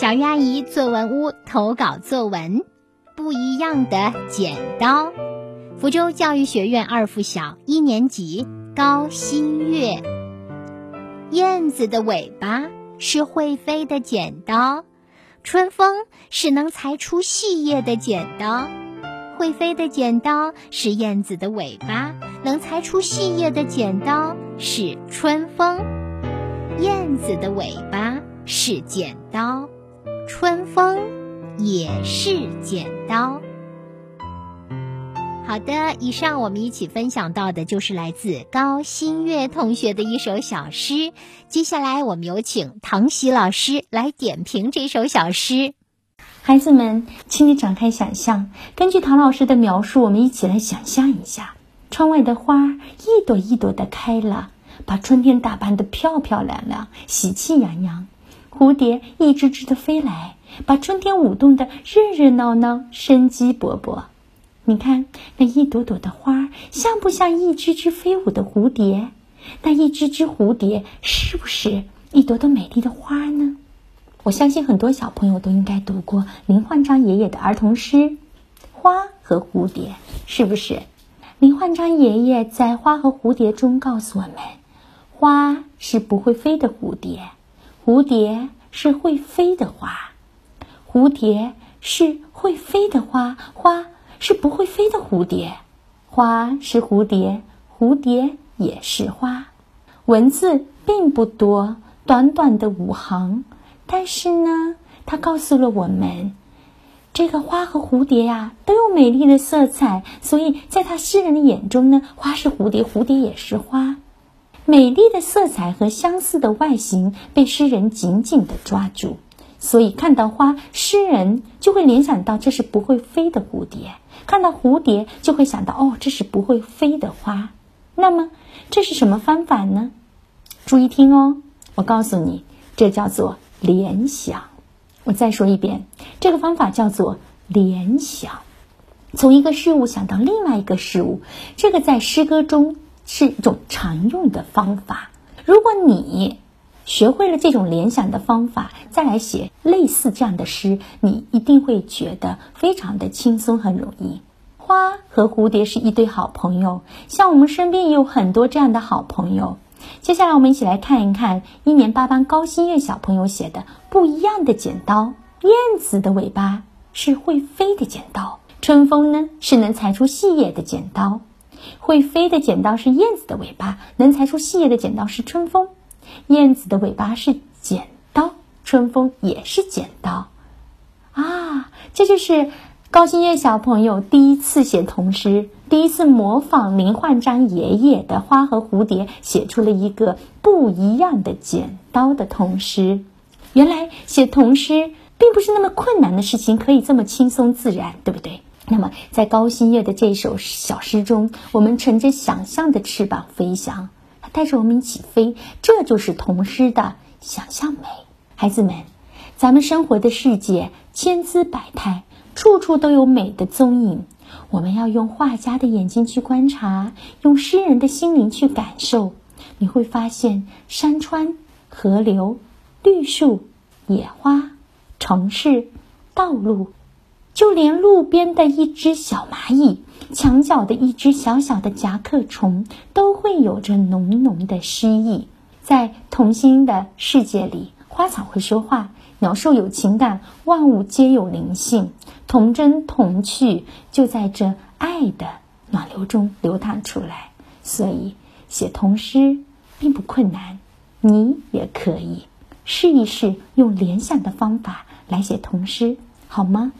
小鱼阿姨作文屋投稿作文：不一样的剪刀。福州教育学院二附小一年级高新月。燕子的尾巴是会飞的剪刀，春风是能裁出细叶的剪刀。会飞的剪刀是燕子的尾巴，能裁出细叶的剪刀是春风。燕子的尾巴是剪刀。春风也是剪刀。好的，以上我们一起分享到的就是来自高新月同学的一首小诗。接下来，我们有请唐喜老师来点评这首小诗。孩子们，请你展开想象，根据唐老师的描述，我们一起来想象一下：窗外的花一朵一朵的开了，把春天打扮得漂漂亮亮、喜气洋洋。蝴蝶一只只的飞来，把春天舞动的热热闹闹、生机勃勃。你看那一朵朵的花，像不像一只只飞舞的蝴蝶？那一只只蝴蝶是不是一朵朵美丽的花呢？我相信很多小朋友都应该读过林焕章爷爷的儿童诗《花和蝴蝶》，是不是？林焕章爷爷在《花和蝴蝶》中告诉我们，花是不会飞的蝴蝶。蝴蝶是会飞的花，蝴蝶是会飞的花，花是不会飞的蝴蝶，花是蝴蝶，蝴蝶也是花。文字并不多，短短的五行，但是呢，它告诉了我们，这个花和蝴蝶呀都有美丽的色彩，所以在他诗人的眼中呢，花是蝴蝶，蝴蝶也是花。美丽的色彩和相似的外形被诗人紧紧地抓住，所以看到花，诗人就会联想到这是不会飞的蝴蝶；看到蝴蝶，就会想到哦，这是不会飞的花。那么，这是什么方法呢？注意听哦，我告诉你，这叫做联想。我再说一遍，这个方法叫做联想，从一个事物想到另外一个事物。这个在诗歌中。是一种常用的方法。如果你学会了这种联想的方法，再来写类似这样的诗，你一定会觉得非常的轻松，很容易。花和蝴蝶是一对好朋友，像我们身边也有很多这样的好朋友。接下来，我们一起来看一看一年八班高新月小朋友写的《不一样的剪刀》。燕子的尾巴是会飞的剪刀，春风呢是能裁出细叶的剪刀。会飞的剪刀是燕子的尾巴，能裁出细叶的剪刀是春风。燕子的尾巴是剪刀，春风也是剪刀。啊，这就是高新月小朋友第一次写童诗，第一次模仿林焕章爷爷的《花和蝴蝶》，写出了一个不一样的剪刀的童诗。原来写童诗并不是那么困难的事情，可以这么轻松自然，对不对？那么，在高新月的这首小诗中，我们乘着想象的翅膀飞翔，它带着我们一起飞，这就是童诗的想象美。孩子们，咱们生活的世界千姿百态，处处都有美的踪影。我们要用画家的眼睛去观察，用诗人的心灵去感受，你会发现山川、河流、绿树、野花、城市、道路。就连路边的一只小蚂蚁，墙角的一只小小的甲壳虫，都会有着浓浓的诗意。在童心的世界里，花草会说话，鸟兽有情感，万物皆有灵性，童真童趣就在这爱的暖流中流淌出来。所以，写童诗并不困难，你也可以试一试用联想的方法来写童诗，好吗？